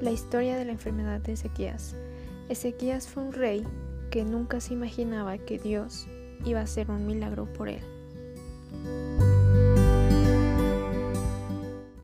La historia de la enfermedad de Ezequías. Ezequías fue un rey que nunca se imaginaba que Dios iba a hacer un milagro por él.